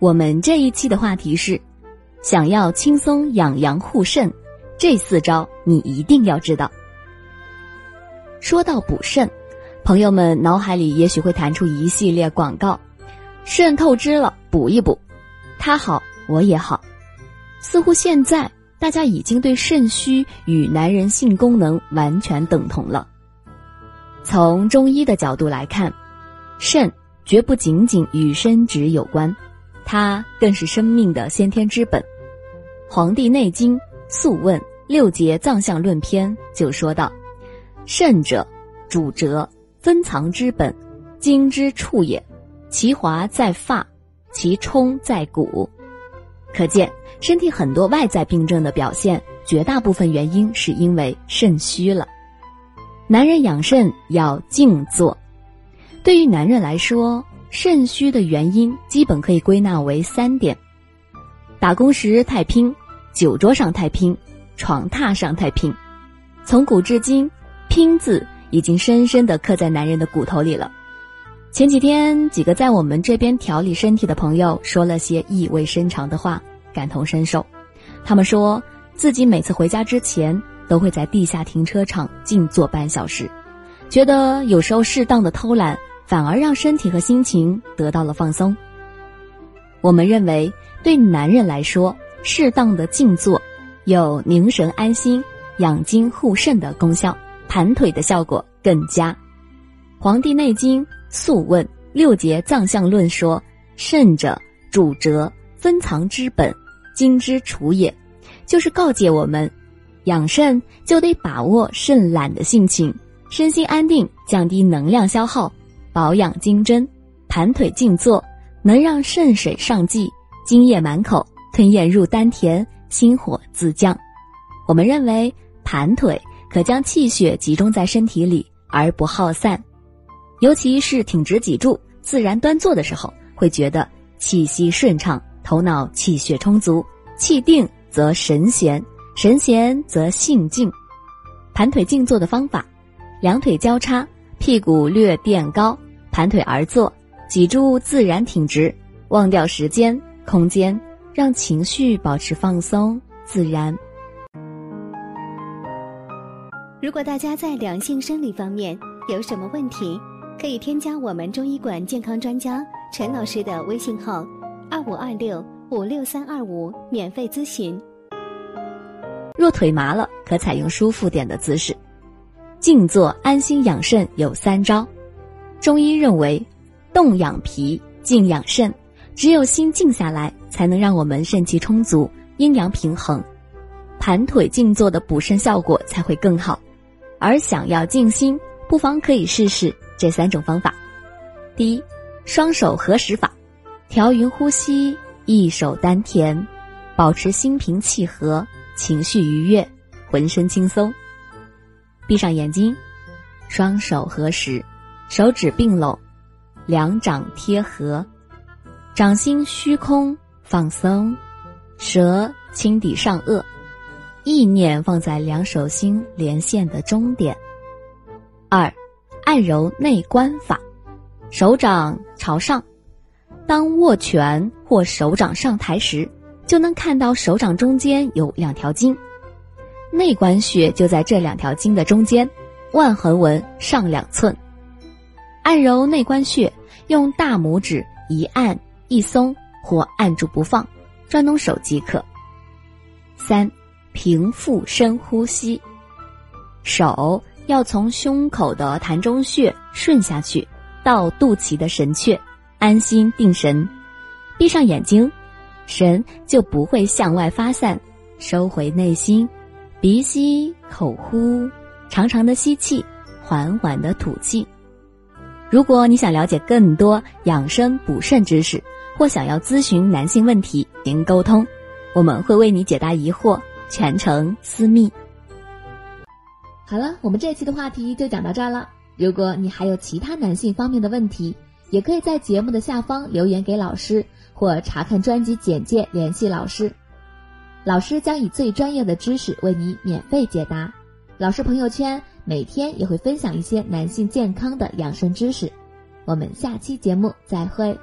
我们这一期的话题是：想要轻松养阳护肾，这四招你一定要知道。说到补肾，朋友们脑海里也许会弹出一系列广告：肾透支了，补一补，他好我也好。似乎现在大家已经对肾虚与男人性功能完全等同了。从中医的角度来看，肾绝不仅仅与生殖有关。它更是生命的先天之本，《黄帝内经·素问·六节脏象论篇》就说道：“肾者，主折，分藏之本，精之处也。其华在发，其充在骨。”可见，身体很多外在病症的表现，绝大部分原因是因为肾虚了。男人养肾要静坐，对于男人来说。肾虚的原因基本可以归纳为三点：打工时太拼，酒桌上太拼，床榻上太拼。从古至今，“拼”字已经深深的刻在男人的骨头里了。前几天，几个在我们这边调理身体的朋友说了些意味深长的话，感同身受。他们说自己每次回家之前都会在地下停车场静坐半小时，觉得有时候适当的偷懒。反而让身体和心情得到了放松。我们认为，对男人来说，适当的静坐有凝神安心、养精护肾的功效，盘腿的效果更佳。《黄帝内经·素问·六节脏象论》说：“肾者，主折，分藏之本，精之储也。”就是告诫我们，养肾就得把握肾懒的性情，身心安定，降低能量消耗。保养精针，盘腿静坐，能让肾水上济，津液满口，吞咽入丹田，心火自降。我们认为盘腿可将气血集中在身体里而不耗散，尤其是挺直脊柱、自然端坐的时候，会觉得气息顺畅，头脑气血充足。气定则神闲，神闲则性静。盘腿静坐的方法：两腿交叉，屁股略垫高。盘腿而坐，脊柱自然挺直，忘掉时间、空间，让情绪保持放松自然。如果大家在两性生理方面有什么问题，可以添加我们中医馆健康专家陈老师的微信号：二五二六五六三二五，免费咨询。若腿麻了，可采用舒服点的姿势，静坐安心养肾有三招。中医认为，动养脾，静养肾。只有心静下来，才能让我们肾气充足，阴阳平衡，盘腿静坐的补肾效果才会更好。而想要静心，不妨可以试试这三种方法：第一，双手合十法，调匀呼吸，一手丹田，保持心平气和，情绪愉悦，浑身轻松。闭上眼睛，双手合十。手指并拢，两掌贴合，掌心虚空放松，舌轻抵上颚，意念放在两手心连线的中点。二，按揉内关法，手掌朝上，当握拳或手掌上抬时，就能看到手掌中间有两条筋，内关穴就在这两条筋的中间，腕横纹上两寸。按揉内关穴，用大拇指一按一松或按住不放，转动手即可。三，平腹深呼吸，手要从胸口的膻中穴顺下去，到肚脐的神阙，安心定神，闭上眼睛，神就不会向外发散，收回内心，鼻吸口呼，长长的吸气，缓缓的吐气。如果你想了解更多养生补肾知识，或想要咨询男性问题，您沟通，我们会为你解答疑惑，全程私密。好了，我们这期的话题就讲到这儿了。如果你还有其他男性方面的问题，也可以在节目的下方留言给老师，或查看专辑简介联系老师。老师将以最专业的知识为你免费解答。老师朋友圈。每天也会分享一些男性健康的养生知识，我们下期节目再会。